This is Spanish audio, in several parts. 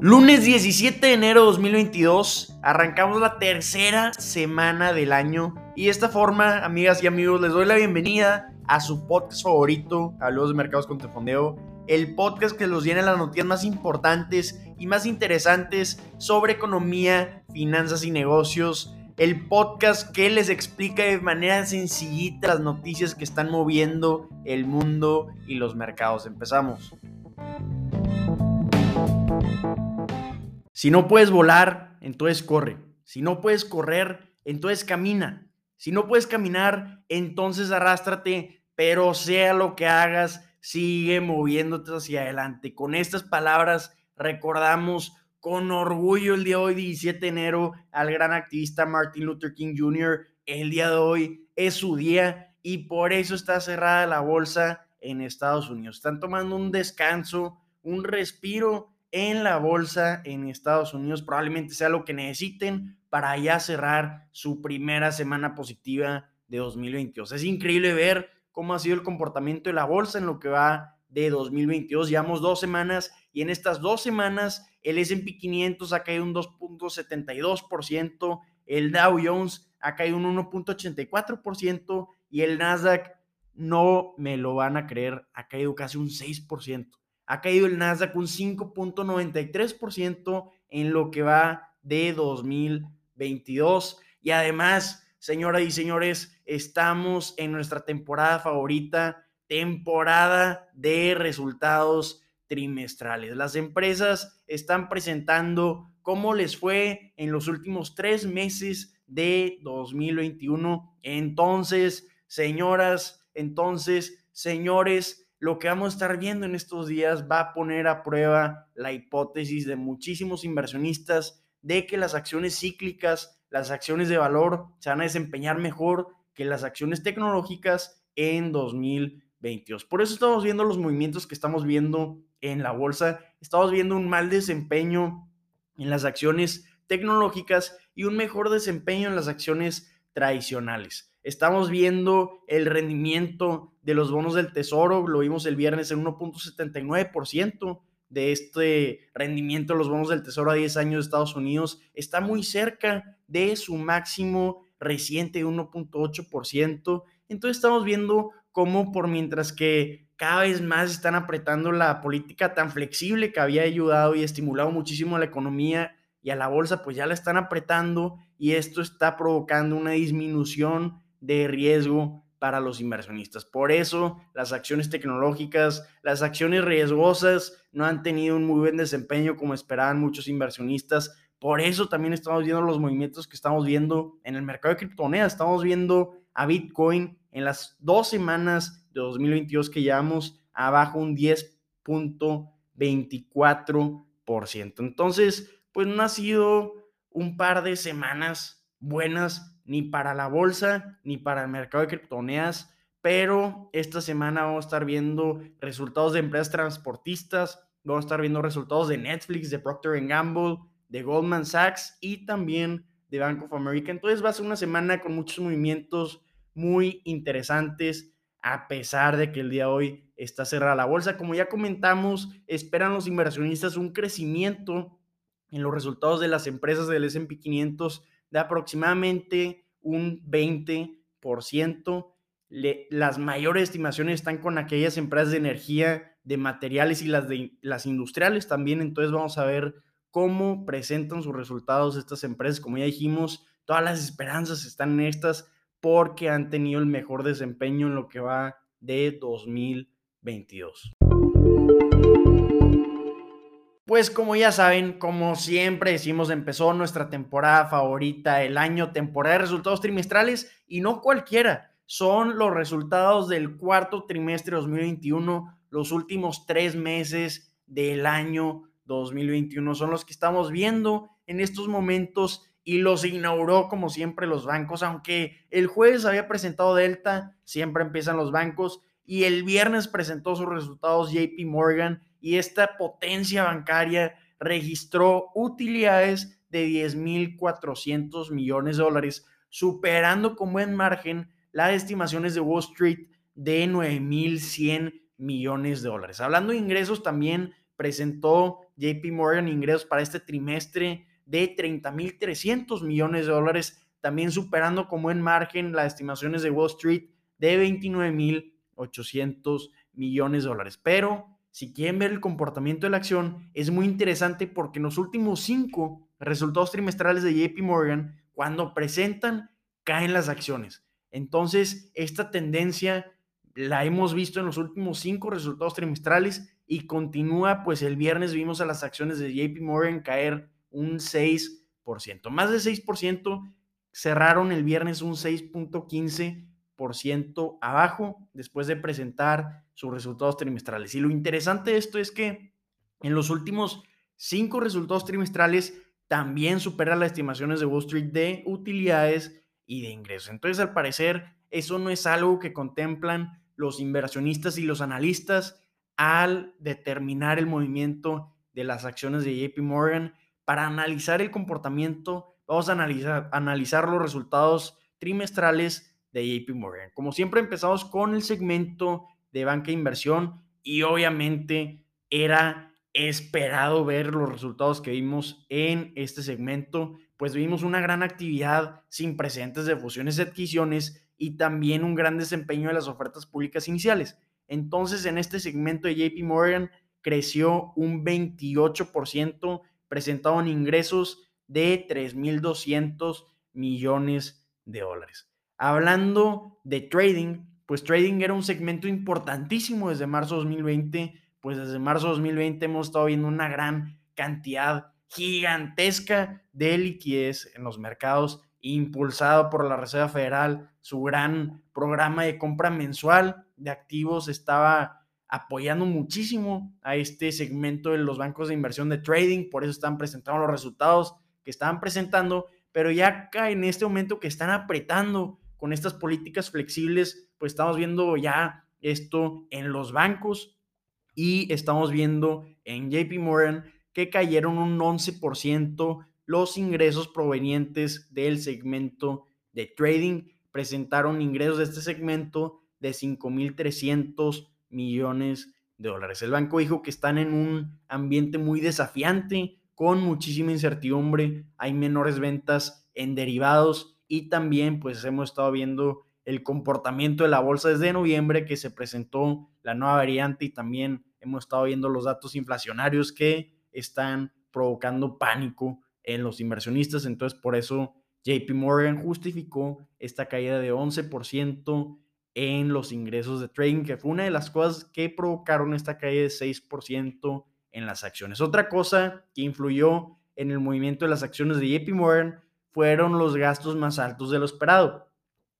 Lunes 17 de enero de 2022, arrancamos la tercera semana del año y de esta forma, amigas y amigos, les doy la bienvenida a su podcast favorito, Hablemos de Mercados con Tefondeo, el podcast que los llena las noticias más importantes y más interesantes sobre economía, finanzas y negocios el podcast que les explica de manera sencillita las noticias que están moviendo el mundo y los mercados. Empezamos. Si no puedes volar, entonces corre. Si no puedes correr, entonces camina. Si no puedes caminar, entonces arrástrate, pero sea lo que hagas, sigue moviéndote hacia adelante. Con estas palabras recordamos con orgullo el día hoy, 17 de enero, al gran activista Martin Luther King Jr. El día de hoy es su día y por eso está cerrada la bolsa en Estados Unidos. Están tomando un descanso, un respiro en la bolsa en Estados Unidos. Probablemente sea lo que necesiten para ya cerrar su primera semana positiva de 2022. Es increíble ver cómo ha sido el comportamiento de la bolsa en lo que va de 2022. Llevamos dos semanas y en estas dos semanas el SP 500 ha caído un 2.72%, el Dow Jones ha caído un 1.84% y el Nasdaq, no me lo van a creer, ha caído casi un 6%. Ha caído el Nasdaq un 5.93% en lo que va de 2022. Y además, señoras y señores, estamos en nuestra temporada favorita, temporada de resultados trimestrales. Las empresas están presentando cómo les fue en los últimos tres meses de 2021. Entonces, señoras, entonces, señores, lo que vamos a estar viendo en estos días va a poner a prueba la hipótesis de muchísimos inversionistas de que las acciones cíclicas, las acciones de valor se van a desempeñar mejor que las acciones tecnológicas en 2022. Por eso estamos viendo los movimientos que estamos viendo en la bolsa. Estamos viendo un mal desempeño en las acciones tecnológicas y un mejor desempeño en las acciones tradicionales. Estamos viendo el rendimiento de los bonos del tesoro, lo vimos el viernes en 1.79% de este rendimiento de los bonos del tesoro a 10 años de Estados Unidos. Está muy cerca de su máximo reciente de 1.8%. Entonces estamos viendo cómo por mientras que cada vez más están apretando la política tan flexible que había ayudado y estimulado muchísimo a la economía y a la bolsa, pues ya la están apretando y esto está provocando una disminución de riesgo para los inversionistas. Por eso las acciones tecnológicas, las acciones riesgosas no han tenido un muy buen desempeño como esperaban muchos inversionistas. Por eso también estamos viendo los movimientos que estamos viendo en el mercado de criptomonedas. Estamos viendo a Bitcoin en las dos semanas 2022 que llevamos abajo un 10.24%. Entonces, pues no ha sido un par de semanas buenas ni para la bolsa ni para el mercado de criptomonedas, pero esta semana vamos a estar viendo resultados de empresas transportistas, vamos a estar viendo resultados de Netflix, de Procter Gamble, de Goldman Sachs y también de Bank of America. Entonces va a ser una semana con muchos movimientos muy interesantes a pesar de que el día de hoy está cerrada la bolsa. Como ya comentamos, esperan los inversionistas un crecimiento en los resultados de las empresas del S&P 500 de aproximadamente un 20%. las mayores estimaciones están con aquellas empresas de energía, de materiales y las de las industriales también. Entonces vamos a ver cómo presentan sus resultados estas empresas. Como ya dijimos, todas las esperanzas están en estas porque han tenido el mejor desempeño en lo que va de 2022. Pues como ya saben, como siempre decimos, empezó nuestra temporada favorita el año, temporada de resultados trimestrales y no cualquiera, son los resultados del cuarto trimestre 2021, los últimos tres meses del año 2021 son los que estamos viendo en estos momentos y los inauguró como siempre los bancos, aunque el jueves había presentado Delta, siempre empiezan los bancos, y el viernes presentó sus resultados JP Morgan y esta potencia bancaria registró utilidades de 10.400 millones de dólares, superando con buen margen las estimaciones de Wall Street de 9.100 millones de dólares. Hablando de ingresos, también presentó JP Morgan ingresos para este trimestre de 30.300 millones de dólares, también superando como en margen las estimaciones de Wall Street de 29.800 millones de dólares. Pero si quieren ver el comportamiento de la acción, es muy interesante porque en los últimos cinco resultados trimestrales de JP Morgan, cuando presentan, caen las acciones. Entonces, esta tendencia la hemos visto en los últimos cinco resultados trimestrales y continúa, pues el viernes vimos a las acciones de JP Morgan caer un 6%, más de 6%, cerraron el viernes un 6.15% abajo después de presentar sus resultados trimestrales. Y lo interesante de esto es que en los últimos cinco resultados trimestrales también supera las estimaciones de Wall Street de utilidades y de ingresos. Entonces, al parecer, eso no es algo que contemplan los inversionistas y los analistas al determinar el movimiento de las acciones de JP Morgan. Para analizar el comportamiento, vamos a analizar, analizar los resultados trimestrales de JP Morgan. Como siempre, empezamos con el segmento de banca de inversión y obviamente era esperado ver los resultados que vimos en este segmento, pues vimos una gran actividad sin precedentes de fusiones y adquisiciones y también un gran desempeño de las ofertas públicas iniciales. Entonces, en este segmento de JP Morgan creció un 28%, presentado en ingresos de 3.200 millones de dólares. Hablando de trading, pues trading era un segmento importantísimo desde marzo de 2020 pues desde marzo de 2020 hemos estado viendo una gran cantidad gigantesca de liquidez en los mercados, impulsado por la Reserva Federal. Su gran programa de compra mensual de activos estaba apoyando muchísimo a este segmento de los bancos de inversión de trading, por eso están presentando los resultados que estaban presentando, pero ya acá en este momento que están apretando con estas políticas flexibles, pues estamos viendo ya esto en los bancos, y estamos viendo en JP Morgan que cayeron un 11% los ingresos provenientes del segmento de trading. Presentaron ingresos de este segmento de 5.300 millones de dólares. El banco dijo que están en un ambiente muy desafiante, con muchísima incertidumbre, hay menores ventas en derivados y también pues hemos estado viendo el comportamiento de la bolsa desde noviembre que se presentó la nueva variante y también hemos estado viendo los datos inflacionarios que están provocando pánico en los inversionistas. Entonces, por eso JP Morgan justificó esta caída de 11% en los ingresos de trading, que fue una de las cosas que provocaron esta caída de 6% en las acciones. Otra cosa que influyó en el movimiento de las acciones de JP Morgan fueron los gastos más altos de lo esperado.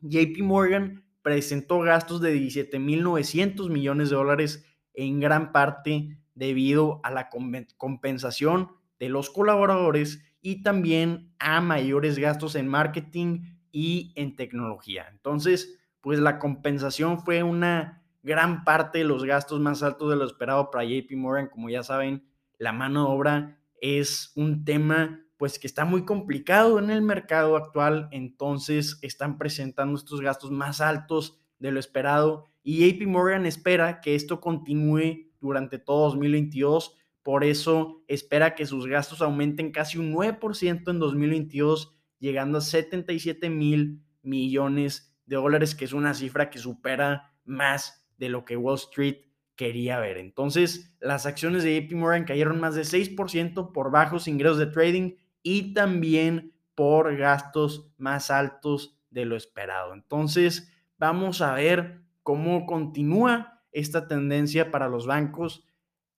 JP Morgan presentó gastos de 17.900 millones de dólares en gran parte debido a la compensación de los colaboradores y también a mayores gastos en marketing y en tecnología. Entonces, pues la compensación fue una gran parte de los gastos más altos de lo esperado para JP Morgan. Como ya saben, la mano de obra es un tema pues que está muy complicado en el mercado actual, entonces están presentando estos gastos más altos de lo esperado y JP Morgan espera que esto continúe durante todo 2022. Por eso espera que sus gastos aumenten casi un 9% en 2022, llegando a 77 mil millones de dólares, que es una cifra que supera más de lo que Wall Street quería ver. Entonces, las acciones de JP Morgan cayeron más de 6% por bajos ingresos de trading y también por gastos más altos de lo esperado. Entonces, vamos a ver cómo continúa esta tendencia para los bancos.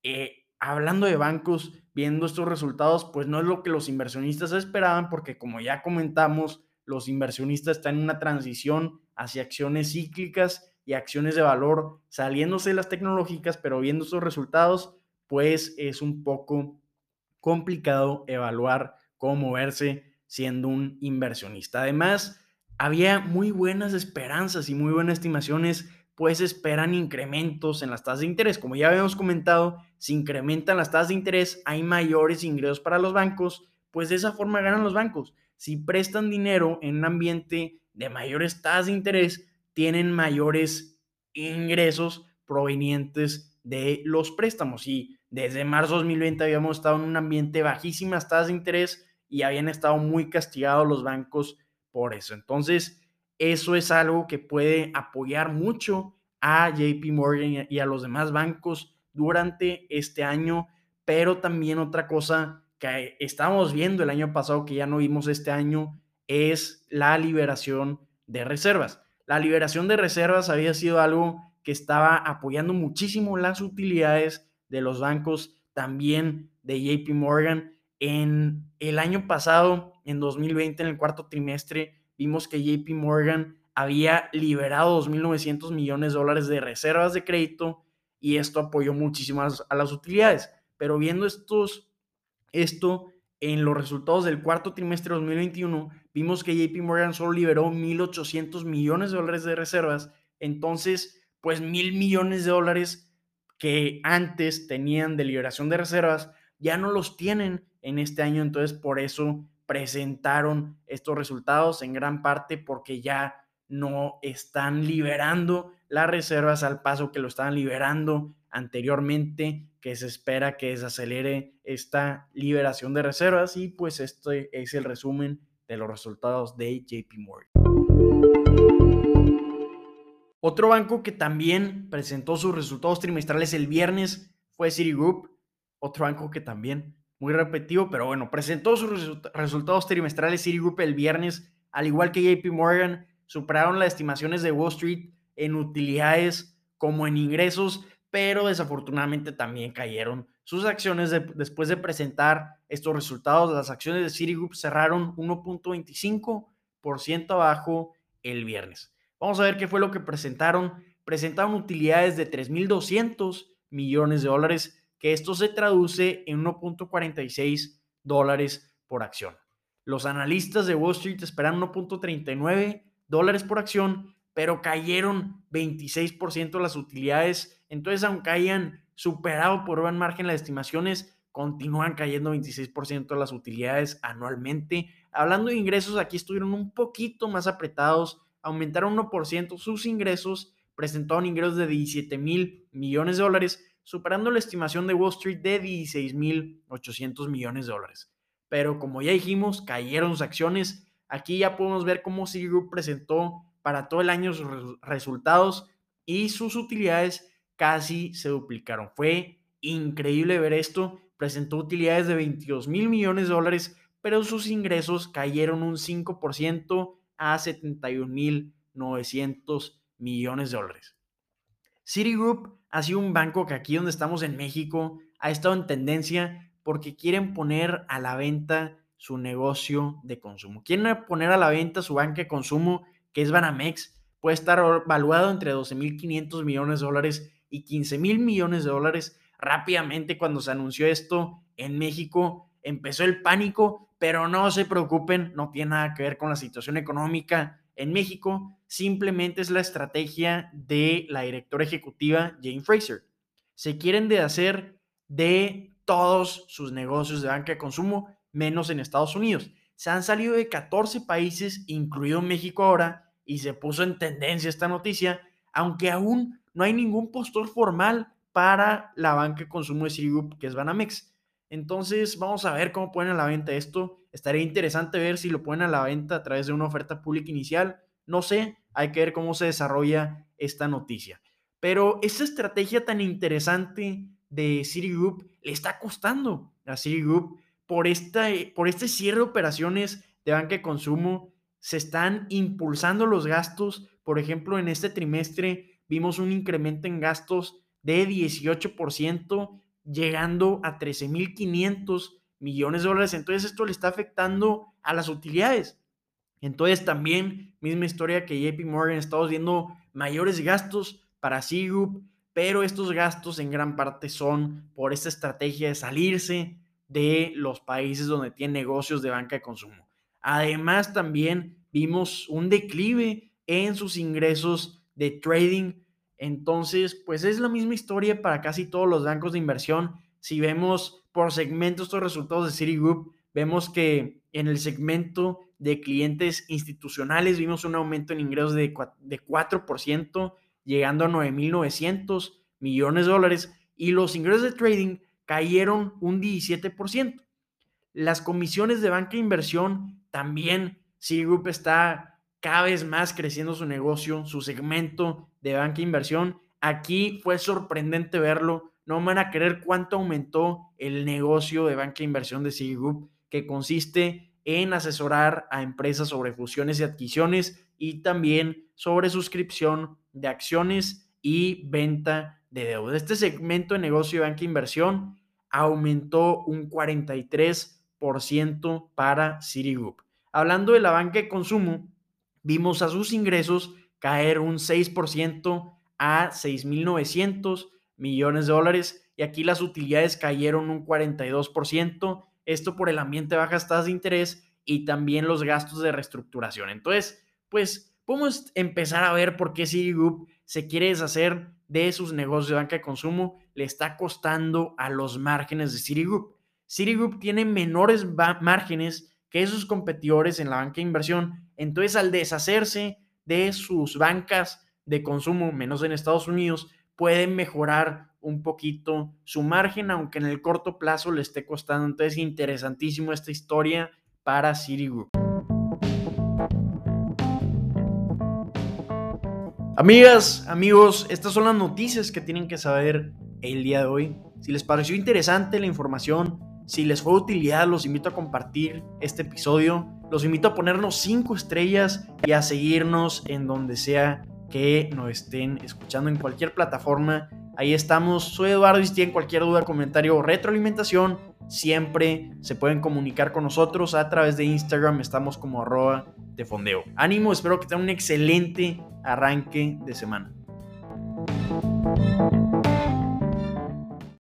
Eh, hablando de bancos, viendo estos resultados, pues no es lo que los inversionistas esperaban, porque como ya comentamos, los inversionistas están en una transición hacia acciones cíclicas y acciones de valor, saliéndose de las tecnológicas, pero viendo estos resultados, pues es un poco complicado evaluar cómo moverse siendo un inversionista. Además, había muy buenas esperanzas y muy buenas estimaciones, pues esperan incrementos en las tasas de interés. Como ya habíamos comentado, si incrementan las tasas de interés, hay mayores ingresos para los bancos, pues de esa forma ganan los bancos. Si prestan dinero en un ambiente de mayores tasas de interés, tienen mayores ingresos provenientes de los préstamos. Y desde marzo de 2020 habíamos estado en un ambiente bajísimas tasas de interés y habían estado muy castigados los bancos por eso. Entonces, eso es algo que puede apoyar mucho a JP Morgan y a los demás bancos durante este año, pero también otra cosa que estamos viendo el año pasado que ya no vimos este año es la liberación de reservas. La liberación de reservas había sido algo que estaba apoyando muchísimo las utilidades de los bancos, también de JP Morgan. En el año pasado, en 2020, en el cuarto trimestre, vimos que JP Morgan había liberado 2.900 millones de dólares de reservas de crédito y esto apoyó muchísimo a las utilidades. Pero viendo estos, esto en los resultados del cuarto trimestre de 2021, vimos que JP Morgan solo liberó 1.800 millones de dólares de reservas. Entonces, pues mil millones de dólares que antes tenían de liberación de reservas, ya no los tienen en este año. Entonces, por eso presentaron estos resultados en gran parte porque ya no están liberando las reservas al paso que lo estaban liberando anteriormente, que se espera que desacelere esta liberación de reservas y pues este es el resumen de los resultados de JP Morgan. Otro banco que también presentó sus resultados trimestrales el viernes fue Citigroup, otro banco que también, muy repetido, pero bueno, presentó sus resultados trimestrales Citigroup el viernes, al igual que JP Morgan, superaron las estimaciones de Wall Street en utilidades como en ingresos, pero desafortunadamente también cayeron sus acciones después de presentar estos resultados. Las acciones de Citigroup cerraron 1.25% abajo el viernes. Vamos a ver qué fue lo que presentaron. Presentaron utilidades de 3.200 millones de dólares, que esto se traduce en 1.46 dólares por acción. Los analistas de Wall Street esperan 1.39 dólares por acción, pero cayeron 26% las utilidades. Entonces, aunque hayan superado por buen margen las estimaciones, continúan cayendo 26% las utilidades anualmente. Hablando de ingresos, aquí estuvieron un poquito más apretados, aumentaron 1% sus ingresos, presentaron ingresos de 17 mil millones de dólares, superando la estimación de Wall Street de 16 mil 800 millones de dólares. Pero como ya dijimos, cayeron sus acciones Aquí ya podemos ver cómo Citigroup presentó para todo el año sus resultados y sus utilidades casi se duplicaron. Fue increíble ver esto. Presentó utilidades de 22 mil millones de dólares, pero sus ingresos cayeron un 5% a 71 mil 900 millones de dólares. Citigroup ha sido un banco que aquí donde estamos en México ha estado en tendencia porque quieren poner a la venta su negocio de consumo. Quieren poner a la venta su banca de consumo, que es Banamex, puede estar valuado entre 12.500 millones de dólares y 15.000 millones de dólares. Rápidamente, cuando se anunció esto en México, empezó el pánico, pero no se preocupen, no tiene nada que ver con la situación económica en México, simplemente es la estrategia de la directora ejecutiva Jane Fraser. Se quieren de hacer de todos sus negocios de banca de consumo menos en Estados Unidos. Se han salido de 14 países, incluido México ahora, y se puso en tendencia esta noticia, aunque aún no hay ningún postor formal para la banca de consumo de Citigroup, que es Banamex. Entonces, vamos a ver cómo ponen a la venta esto. Estaría interesante ver si lo ponen a la venta a través de una oferta pública inicial. No sé, hay que ver cómo se desarrolla esta noticia. Pero esta estrategia tan interesante de Citigroup le está costando a Citigroup por, esta, por este cierre de operaciones de banca de consumo, se están impulsando los gastos. Por ejemplo, en este trimestre vimos un incremento en gastos de 18%, llegando a 13.500 millones de dólares. Entonces esto le está afectando a las utilidades. Entonces también, misma historia que JP Morgan, estamos viendo mayores gastos para Citigroup, pero estos gastos en gran parte son por esta estrategia de salirse de los países donde tienen negocios de banca de consumo. Además, también vimos un declive en sus ingresos de trading. Entonces, pues es la misma historia para casi todos los bancos de inversión. Si vemos por segmento estos resultados de Citigroup, vemos que en el segmento de clientes institucionales vimos un aumento en ingresos de 4%, llegando a 9.900 millones de dólares y los ingresos de trading cayeron un 17%. Las comisiones de banca de inversión también, Citigroup está cada vez más creciendo su negocio, su segmento de banca inversión. Aquí fue sorprendente verlo. No van a creer cuánto aumentó el negocio de banca inversión de Citigroup, que consiste en asesorar a empresas sobre fusiones y adquisiciones y también sobre suscripción de acciones y venta de deuda. Este segmento de negocio de banca inversión aumentó un 43% para Citigroup. Hablando de la banca de consumo, vimos a sus ingresos caer un 6% a 6.900 millones de dólares y aquí las utilidades cayeron un 42%, esto por el ambiente de bajas tasas de interés y también los gastos de reestructuración. Entonces, pues podemos empezar a ver por qué Citigroup se quiere deshacer de sus negocios de banca de consumo, le está costando a los márgenes de Citigroup. Citigroup tiene menores márgenes que sus competidores en la banca de inversión, entonces al deshacerse de sus bancas de consumo, menos en Estados Unidos, pueden mejorar un poquito su margen, aunque en el corto plazo le esté costando. Entonces, interesantísimo esta historia para Citigroup. Amigas, amigos, estas son las noticias que tienen que saber el día de hoy. Si les pareció interesante la información, si les fue de utilidad, los invito a compartir este episodio. Los invito a ponernos 5 estrellas y a seguirnos en donde sea que nos estén escuchando en cualquier plataforma. Ahí estamos. Soy Eduardo y si tienen cualquier duda, comentario o retroalimentación, siempre se pueden comunicar con nosotros a través de Instagram. Estamos como arroba de fondeo. Ánimo, espero que tengan un excelente arranque de semana.